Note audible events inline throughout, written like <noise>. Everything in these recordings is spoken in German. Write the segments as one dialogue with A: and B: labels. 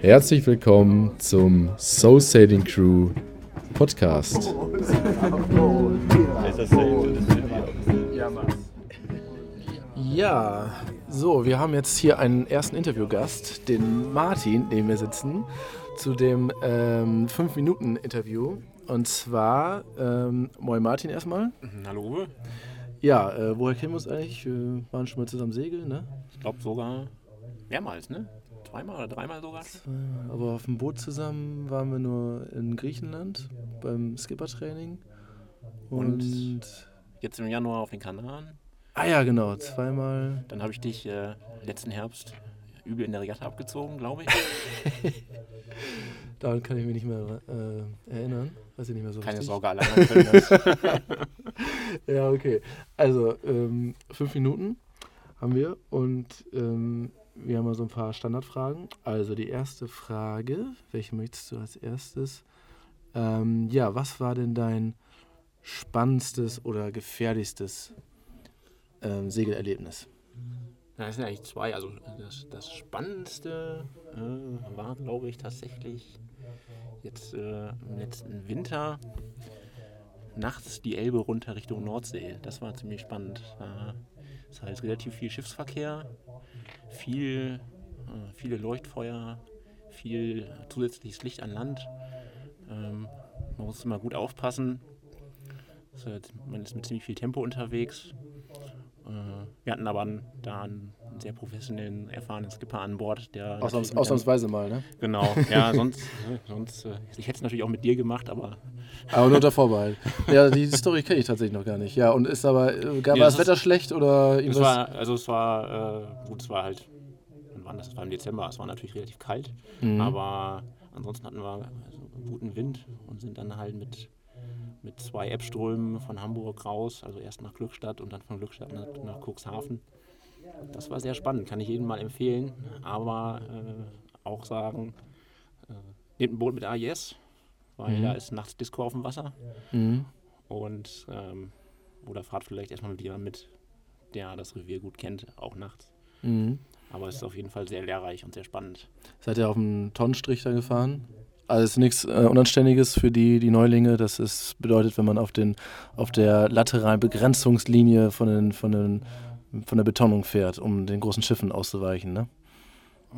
A: Herzlich willkommen zum Soul Sailing Crew Podcast. Ja, so, wir haben jetzt hier einen ersten Interviewgast, den Martin, neben mir sitzen, zu dem 5-Minuten-Interview. Und zwar, ähm, moin Martin erstmal.
B: Mhm, hallo Uwe.
A: Ja, äh, woher kennen wir uns eigentlich? Wir waren schon mal zusammen segeln, ne?
B: Ich glaube sogar mehrmals, ne? Zweimal oder dreimal sogar.
A: Zweimal. Aber auf dem Boot zusammen waren wir nur in Griechenland beim Skippertraining. Und,
B: Und jetzt im Januar auf den Kanaren.
A: ah ja, genau, zweimal.
B: Dann habe ich dich äh, letzten Herbst übel in der Regatta abgezogen, glaube ich. <laughs>
A: Daran kann ich mich nicht mehr äh, erinnern. Weiß ich nicht mehr so
B: Keine
A: richtig.
B: Sorge, alleine können das. <laughs>
A: Ja, okay. Also, ähm, fünf Minuten haben wir und ähm, wir haben mal so ein paar Standardfragen. Also, die erste Frage, welche möchtest du als erstes? Ähm, ja, was war denn dein spannendstes oder gefährlichstes ähm,
B: Das sind eigentlich zwei. Also das, das Spannendste äh, war, glaube ich, tatsächlich jetzt äh, im letzten Winter nachts die Elbe runter Richtung Nordsee. Das war ziemlich spannend. Da ist halt relativ viel Schiffsverkehr, viel, äh, viele Leuchtfeuer, viel zusätzliches Licht an Land. Ähm, man muss immer gut aufpassen. Man ist mit ziemlich viel Tempo unterwegs. Wir hatten aber da einen sehr professionellen, erfahrenen Skipper an Bord, der.
A: Ausnahms ausnahmsweise mal, ne?
B: Genau, ja, <laughs> sonst, äh, sonst äh, ich hätte es natürlich auch mit dir gemacht, aber
A: Aber nur unter Vorbehalt. ja, die Story kenne ich tatsächlich noch gar nicht. Ja, und ist aber, äh, war
B: Nee,
A: das
B: das ist-
A: Wetter schlecht oder
B: es
A: irgendwas?
B: war, also es war, äh, gut, es war halt, wann war das? Es war im Dezember, es war natürlich relativ kalt,
A: Mhm.
B: aber ansonsten hatten wir also guten Wind und sind dann halt mit, mit zwei Ebbströmen von Hamburg raus, also erst nach Glückstadt und dann von Glückstadt nach, nach Cuxhaven. Das war sehr spannend, kann ich jedem mal empfehlen, aber äh, auch sagen, äh, nehmt ein Boot mit AIS, weil
A: Mhm.
B: da ist nachts Disco auf dem Wasser
A: Mhm.
B: und ähm, oder fahrt vielleicht erstmal mit jemandem mit, der das Revier gut kennt, auch nachts.
A: Mhm.
B: Aber es ist auf jeden Fall sehr lehrreich und sehr spannend.
A: Seid ihr auf dem Tonnenstrich da gefahren? Also nichts äh, Unanständiges für die, die Neulinge. Das ist, bedeutet, wenn man auf, den, auf der lateralen Begrenzungslinie von, den, von, den, von der Betonung fährt, um den großen Schiffen auszuweichen. Ne?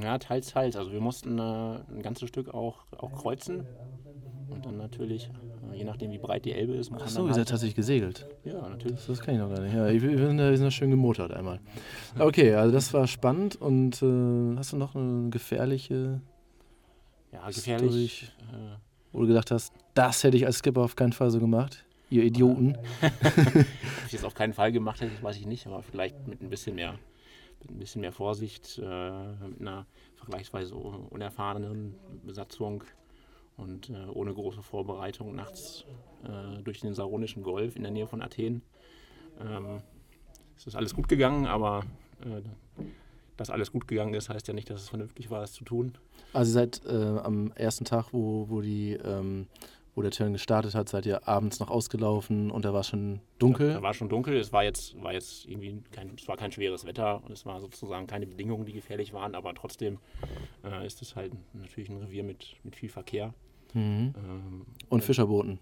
B: Ja, teils, teils. Also wir mussten äh, ein ganzes Stück auch, auch kreuzen. Und dann natürlich, äh, je nachdem wie breit die Elbe ist,
A: Achso,
B: dann
A: ihr
B: halt,
A: seid tatsächlich gesegelt.
B: Ja, natürlich.
A: Das, das kann ich noch gar nicht. Ja, ich, wir sind da schön gemotort einmal. Okay, also das war spannend. Und äh, hast du noch eine gefährliche,
B: Ja, gefährlich. Äh,
A: wo du gedacht hast, das hätte ich als Skipper auf keinen Fall so gemacht? Ihr Idioten. <laughs>
B: Ob ich es auf keinen Fall gemacht hätte, weiß ich nicht, aber vielleicht mit ein bisschen mehr, mit ein bisschen mehr Vorsicht, äh, mit einer vergleichsweise un- unerfahrenen Besatzung und äh, ohne große Vorbereitung nachts durch den Saronischen Golf in der Nähe von Athen. Ähm, es ist alles gut gegangen, aber dass alles gut gegangen ist, heißt ja nicht, dass es vernünftig war, es zu tun.
A: Also seid äh, am ersten Tag, wo, wo, die, ähm, wo der Turn gestartet hat, seid ihr abends noch ausgelaufen und da war schon dunkel.
B: Da war schon dunkel, es war jetzt, war jetzt irgendwie kein, es war kein schweres Wetter und es war sozusagen keine Bedingungen, die gefährlich waren, aber trotzdem äh, ist es halt natürlich ein Revier mit, mit viel Verkehr.
A: Mhm.
B: Ähm,
A: Und Fischerbooten.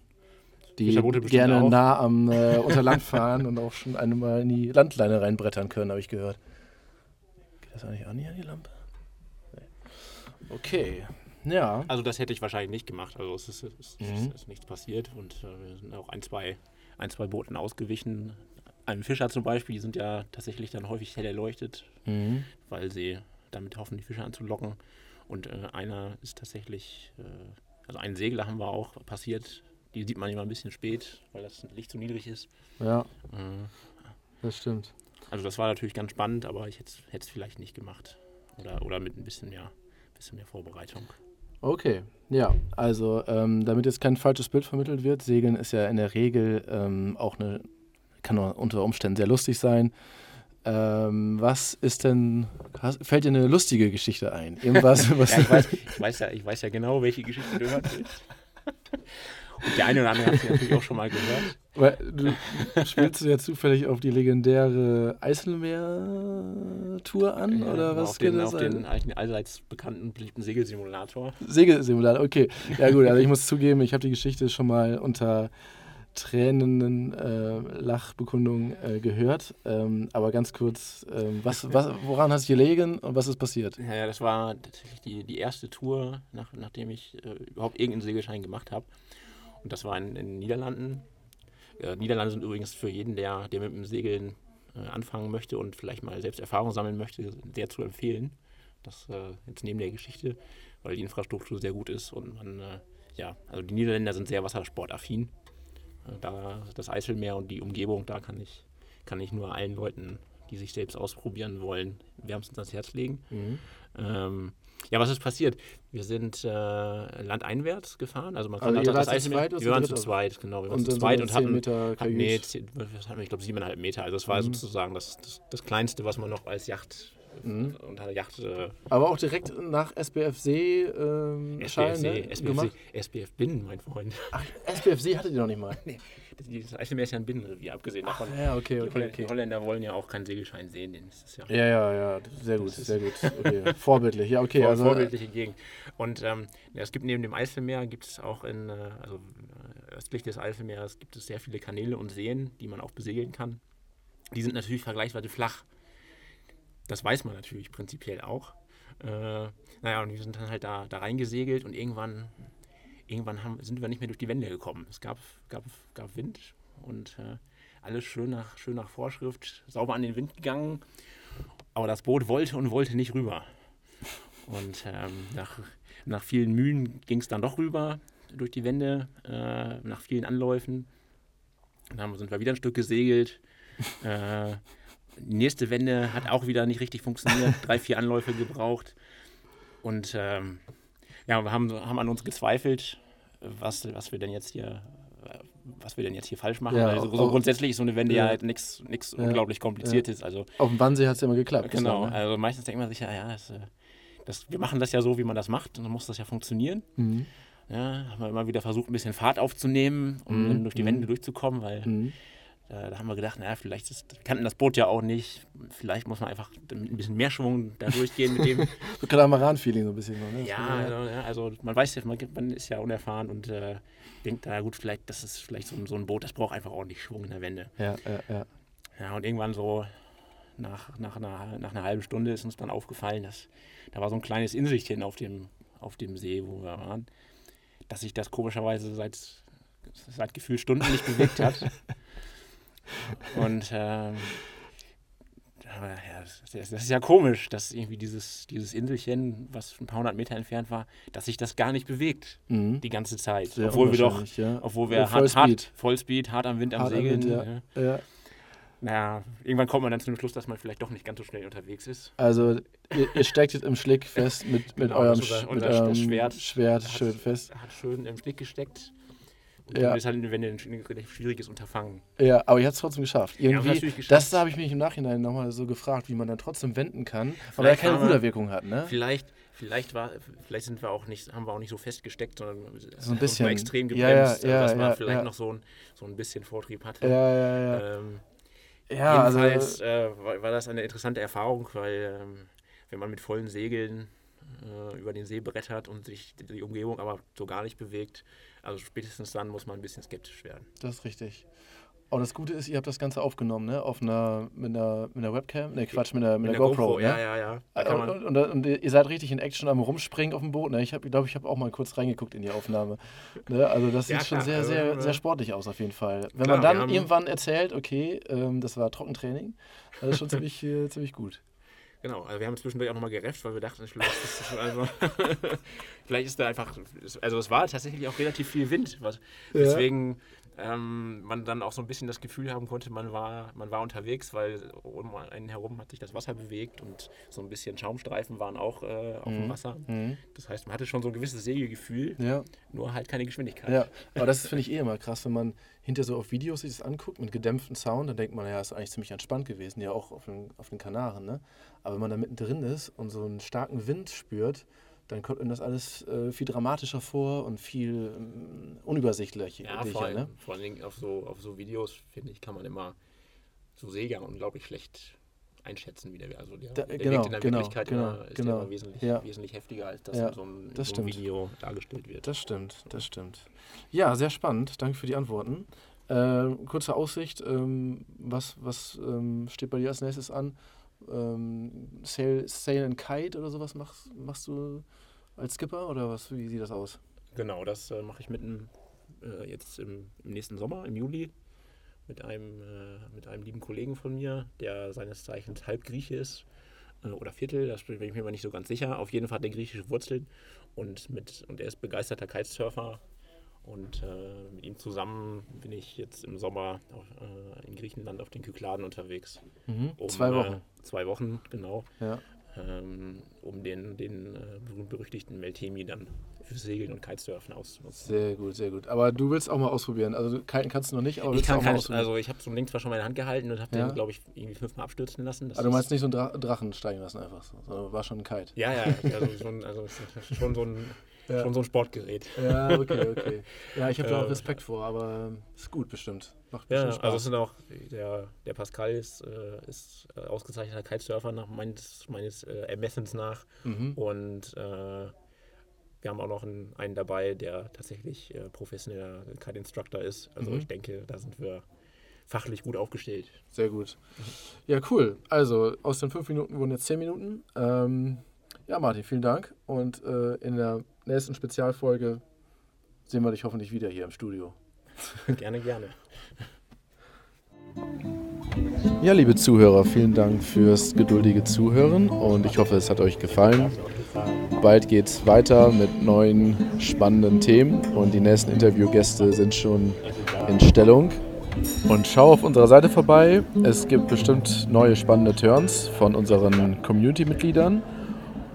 A: Die gerne
B: auch.
A: nah am äh, unter Land fahren und auch schon einmal in die Landleine reinbrettern können, habe ich gehört. Das eigentlich an hier, die Lampe? Nee. Okay. Ja.
B: also das hätte ich wahrscheinlich nicht gemacht, also es ist, es ist,
A: Mhm.
B: ist nichts passiert und äh, wir sind auch ein, zwei, ein, zwei Booten ausgewichen. Einem Fischer zum Beispiel, die sind ja tatsächlich dann häufig hell erleuchtet,
A: Mhm.
B: weil sie damit hoffen, die Fische anzulocken. Und äh, einer ist tatsächlich, äh, also einen Segler haben wir auch passiert. Die sieht man immer ein bisschen spät, weil das Licht zu niedrig ist.
A: Ja,
B: Äh,
A: das stimmt.
B: Also das war natürlich ganz spannend, aber ich hätte es vielleicht nicht gemacht. Oder, oder mit ein bisschen mehr, bisschen mehr Vorbereitung.
A: Okay, ja, also ähm, damit jetzt kein falsches Bild vermittelt wird, Segeln ist ja in der Regel ähm, auch eine, kann unter Umständen sehr lustig sein. Ähm, was ist denn, fällt dir eine lustige Geschichte ein? Irgendwas, <laughs> was
B: Ja, ich weiß, ich weiß ja, ich weiß ja genau, welche Geschichte du willst. <laughs> Und der eine oder andere hat sie natürlich auch schon mal gehört.
A: Weil du spielst du ja zufällig auf die legendäre Eiselmeer-Tour an?
B: Ja,
A: oder was
B: auf den,
A: geht das
B: auf den alten, allseits bekannten, beliebten Segelsimulator.
A: Segelsimulator, okay. Ja gut, also ich muss zugeben, ich habe die Geschichte schon mal unter tränenden äh, Lachbekundungen äh, gehört. Ähm, aber ganz kurz, ähm, was, was, woran hast du gelegen und was ist passiert?
B: Ja, ja, das war tatsächlich die, die erste Tour, nach, nachdem ich äh, überhaupt irgendeinen Segelschein gemacht habe. Und das war in den Niederlanden. Äh, Niederlande sind übrigens für jeden, der, der mit dem Segeln äh, anfangen möchte und vielleicht mal selbst Erfahrung sammeln möchte, sehr zu empfehlen. Das äh, jetzt neben der Geschichte, weil die Infrastruktur sehr gut ist und man, äh, ja, also die Niederländer sind sehr wassersportaffin. Äh, Da das Eiselmeer und die Umgebung, da kann ich, kann ich nur allen Leuten, die sich selbst ausprobieren wollen, wärmstens ans Herz legen. Ähm, ja, was ist passiert? Wir sind äh, landeinwärts gefahren. Also man
A: Also
B: kann
A: ihr
B: das
A: zu
B: Wir waren zu zweit, genau. Wir waren zu zweit und
A: 10
B: hatten,
A: Meter
B: hatten nee,
A: Kajüt.
B: zehn- was hatten wir, ich glaube, siebeneinhalb Meter. Also das war
A: Mhm.
B: sozusagen das, das, das Kleinste, was man noch als Yacht
A: Mhm.
B: unter der Yacht äh,
A: Aber auch direkt nach SBFC ähm, Schein,
B: SBFC,
A: ne?
B: SBFC,
A: gemacht?
B: SBF Binnen, mein Freund.
A: Ach, SBFC hattet ihr noch nicht mal. <laughs>
B: Das Eiselmeer ist ja ein Binnenrevier, abgesehen davon.
A: Ja, okay,
B: Die
A: okay,
B: Holländer,
A: okay.
B: die Holländer wollen ja auch keinen Segelschein sehen. Den ist es ja
A: Ja, ja, ja, sehr gut, sehr gut. Okay. <laughs> Vorbildlich, ja, okay.
B: Vor,
A: Also,
B: vorbildliche Gegend. Und ähm, ja, es gibt neben dem Eiselmeer, gibt es auch in, äh, also äh, östlich des Eiselmeers, gibt es sehr viele Kanäle und Seen, die man auch besegeln kann. Die sind natürlich vergleichsweise flach. Das weiß man natürlich prinzipiell auch. Äh, naja, und wir sind dann halt da, da reingesegelt und irgendwann, irgendwann haben, sind wir nicht mehr durch die Wände gekommen. Es gab, gab, gab Wind und äh, alles schön nach, schön nach Vorschrift, sauber an den Wind gegangen. Aber das Boot wollte und wollte nicht rüber. Und ähm, nach, nach vielen Mühen ging es dann doch rüber durch die Wände, äh, nach vielen Anläufen. Dann sind wir wieder ein Stück gesegelt. äh, nächste Wende hat auch wieder nicht richtig funktioniert. <laughs> Drei, vier Anläufe gebraucht. Und ähm, ja, wir haben, haben an uns gezweifelt, was, was wir denn jetzt hier was wir denn jetzt hier falsch machen.
A: Ja,
B: also, so grundsätzlich ist so eine Wende ja,
A: ja.
B: halt nichts
A: Ja,
B: unglaublich kompliziertes. Also
A: auf dem Wannsee hat es ja immer geklappt.
B: Genau,
A: bislang, ne?
B: also meistens denkt man sich ja, ja, das, äh, das, wir machen das ja so, wie man das macht, und dann muss das ja funktionieren.
A: Mhm.
B: Ja, haben wir immer wieder versucht, ein bisschen Fahrt aufzunehmen, um
A: Mhm,
B: dann durch die
A: mhm.
B: Wände durchzukommen, weil
A: Mhm.
B: Da haben wir gedacht, naja, vielleicht ist, wir kannten das Boot ja auch nicht, vielleicht muss man einfach ein bisschen mehr Schwung da durchgehen mit dem. <laughs>
A: So Katamaran-Feeling so ein bisschen. Ne?
B: ja, also, ja, also man weiß ja, man, ist ja unerfahren und äh, denkt, na gut, vielleicht, das ist vielleicht so, ein- so ein Boot, das braucht einfach ordentlich Schwung in der Wende.
A: Ja, ja, ja.
B: Ja, und irgendwann so nach, nach, einer, nach einer halben Stunde ist uns dann aufgefallen, dass da war so ein kleines Inselchen auf dem, auf dem See, wo wir waren, dass sich das komischerweise seit, seit gefühlt Stunden nicht bewegt hat. <laughs> Und ähm, ja, das, ist ja komisch, dass irgendwie dieses, dieses Inselchen, was ein paar hundert Meter entfernt war, dass sich das gar nicht bewegt
A: Mhm.
B: die ganze Zeit.
A: Sehr
B: obwohl wir doch,
A: ja.
B: obwohl wir
A: Oh,
B: hart,
A: Vollspeed.
B: hart, Vollspeed, hart am Wind am
A: Hart am
B: Segeln.
A: Wind, ja.
B: ja.
A: Ja.
B: Naja, irgendwann kommt man dann zu dem Schluss, dass man vielleicht doch nicht ganz so schnell unterwegs ist.
A: Also, ihr, ihr steckt jetzt im Schlick fest mit, mit <laughs>
B: Genau,
A: eurem mit eurem
B: Schwert
A: Schwert
B: hat-
A: schön fest.
B: Hat schön im Schlick gesteckt. Und
A: Ja.
B: ja. ist halt eine Wende ein relativ schwieriges Unterfangen.
A: Ja, aber ihr habt es trotzdem geschafft. Irgendwie,
B: natürlich geschafft.
A: das habe ich mich im Nachhinein nochmal so gefragt, wie man dann trotzdem wenden kann, weil er keine Ruderwirkung hat, ne?
B: Vielleicht, vielleicht, war, vielleicht sind wir auch nicht, haben wir auch nicht so festgesteckt, sondern hat uns
A: bisschen.
B: extrem
A: Ja, ja,
B: gebremst,
A: ja,
B: dass man
A: ja,
B: vielleicht
A: ja.
B: noch so ein, so ein bisschen Vortrieb hatte.
A: Ja, ja, ja.
B: Ähm,
A: ja, also,
B: jedenfalls äh, war, war das eine interessante Erfahrung, weil ähm, wenn man mit vollen Segeln äh, über den See brettert und sich die Umgebung aber so gar nicht bewegt, also spätestens dann muss man ein bisschen skeptisch werden.
A: das ist richtig. Und das Gute ist, ihr habt das Ganze aufgenommen, ne? Auf einer, mit einer, mit einer Webcam? Ne, Quatsch, mit einer, mit einer GoPro, ne?
B: ja, ja, ja. Kann man,
A: Und, und, und, ihr seid richtig in Action am Rumspringen auf dem Boot. Ne? Ich glaube, ich, glaub, ich habe auch mal kurz reingeguckt in die Aufnahme. Ne? Also das sieht
B: Ja,
A: schon
B: klar,
A: sehr,
B: also,
A: sehr,
B: äh,
A: sehr sportlich aus auf jeden Fall. Wenn
B: klar,
A: man dann irgendwann erzählt, okay, ähm, das war Trockentraining, das ist schon <laughs> ziemlich, äh, ziemlich gut.
B: Genau, also wir haben zwischendurch auch nochmal gerefft, weil wir dachten, vielleicht ist, das, also, <laughs> vielleicht ist da einfach, also es war tatsächlich auch relativ viel Wind, was,
A: Ja.
B: weswegen ähm, man dann auch so ein bisschen das Gefühl haben konnte, man war, man war unterwegs, weil um einen herum hat sich das Wasser bewegt und so ein bisschen Schaumstreifen waren auch äh, auf dem
A: Mhm.
B: Wasser.
A: Mhm.
B: Das heißt, man hatte schon so ein gewisses Segelgefühl,
A: Ja,
B: nur halt keine Geschwindigkeit.
A: ja. Aber das finde ich eh immer krass, wenn man hinter so auf Videos sich das anguckt mit gedämpftem Sound, dann denkt man, ja, ist eigentlich ziemlich entspannt gewesen, ja auch auf den, auf den Kanaren, ne? Aber wenn man da mittendrin ist und so einen starken Wind spürt, dann kommt ihm das alles äh, viel dramatischer vor und viel ähm, unübersichtlicher.
B: Ja, vor, allem,
A: ne?
B: vor allen Dingen auf so, auf so Videos, finde ich, kann man immer so Seegang unglaublich schlecht einschätzen, wie der Also der,
A: Da-
B: der
A: genau,
B: wirkt in der
A: genau,
B: Wirklichkeit
A: genau,
B: immer, ist
A: genau.
B: immer wesentlich,
A: Ja.
B: wesentlich heftiger, als das
A: Ja,
B: in so einem, in so einem. Video dargestellt wird.
A: Das stimmt, das stimmt. Ja, sehr spannend. Danke für die Antworten. Ähm, kurze Aussicht, ähm, was, was ähm, steht bei dir als nächstes an? Ähm, Sail, Sail and Kite oder sowas machst, machst du als Skipper oder was? Wie sieht das aus?
B: Genau, das äh, mache ich mitten äh, jetzt im, im nächsten Sommer, im Juli, mit einem, äh, mit einem lieben Kollegen von mir, der seines Zeichens halb Grieche ist äh, oder Viertel, das bin ich mir aber nicht so ganz sicher. Auf jeden Fall hat er griechische Wurzeln und, mit, und er ist begeisterter Kitesurfer. Und äh, mit ihm zusammen bin ich jetzt im Sommer auf, äh, in Griechenland auf den Kykladen unterwegs.
A: Mhm.
B: Um,
A: Zwei Wochen.
B: Äh, zwei Wochen, genau.
A: Ja.
B: Ähm, um den, den äh, berühmt-berüchtigten Meltemi dann für Segeln und Kitesurfen auszunutzen.
A: Sehr gut, sehr gut. Aber du willst auch mal ausprobieren. Also kiten kannst du noch nicht, aber
B: Ich
A: willst
B: kann
A: auch mal
B: kein,
A: ausprobieren.
B: also ich habe so ein Ding zwar schon mal in der Hand gehalten und habe
A: Ja.
B: den, glaube ich, irgendwie fünfmal abstürzen lassen. Das
A: also du meinst nicht so einen Dra Drachen steigen lassen einfach so. war schon ein Kite.
B: Ja, ja, also schon, also <laughs> schon, so ein,
A: Ja.
B: schon so ein Sportgerät.
A: Ja, okay, okay. Ja, ich habe da <laughs> auch
B: Äh,
A: Respekt vor, aber ähm, ist gut bestimmt. Macht
B: Ja,
A: bestimmt Spaß.
B: also es sind auch, der, der Pascal ist, äh, ist äh, ausgezeichneter Kitesurfer nach meines, meines äh, Ermessens nach
A: mhm.
B: und äh, wir haben auch noch einen, einen dabei, der tatsächlich äh, professioneller Kite-Instructor ist. Also
A: Mhm.
B: ich denke, da sind wir fachlich gut aufgestellt.
A: Sehr gut. Ja, cool. Also aus den fünf Minuten wurden jetzt zehn Minuten. Ähm, ja, Martin, vielen Dank. Und äh, in der nächsten Spezialfolge sehen wir dich hoffentlich wieder hier im Studio. <laughs>
B: gerne, gerne.
A: Ja, liebe Zuhörer, vielen Dank fürs geduldige Zuhören und ich hoffe, es hat euch gefallen. Bald geht's weiter mit neuen spannenden Themen und die nächsten Interviewgäste sind schon in Stellung. Und schau auf unserer Seite vorbei. Es gibt bestimmt neue spannende Turns von unseren Community-Mitgliedern.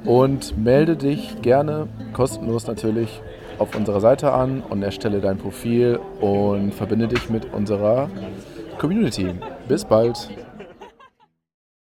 A: Und melde dich gerne, kostenlos natürlich, auf unserer Seite an und erstelle dein Profil und verbinde dich mit unserer Community. Bis bald.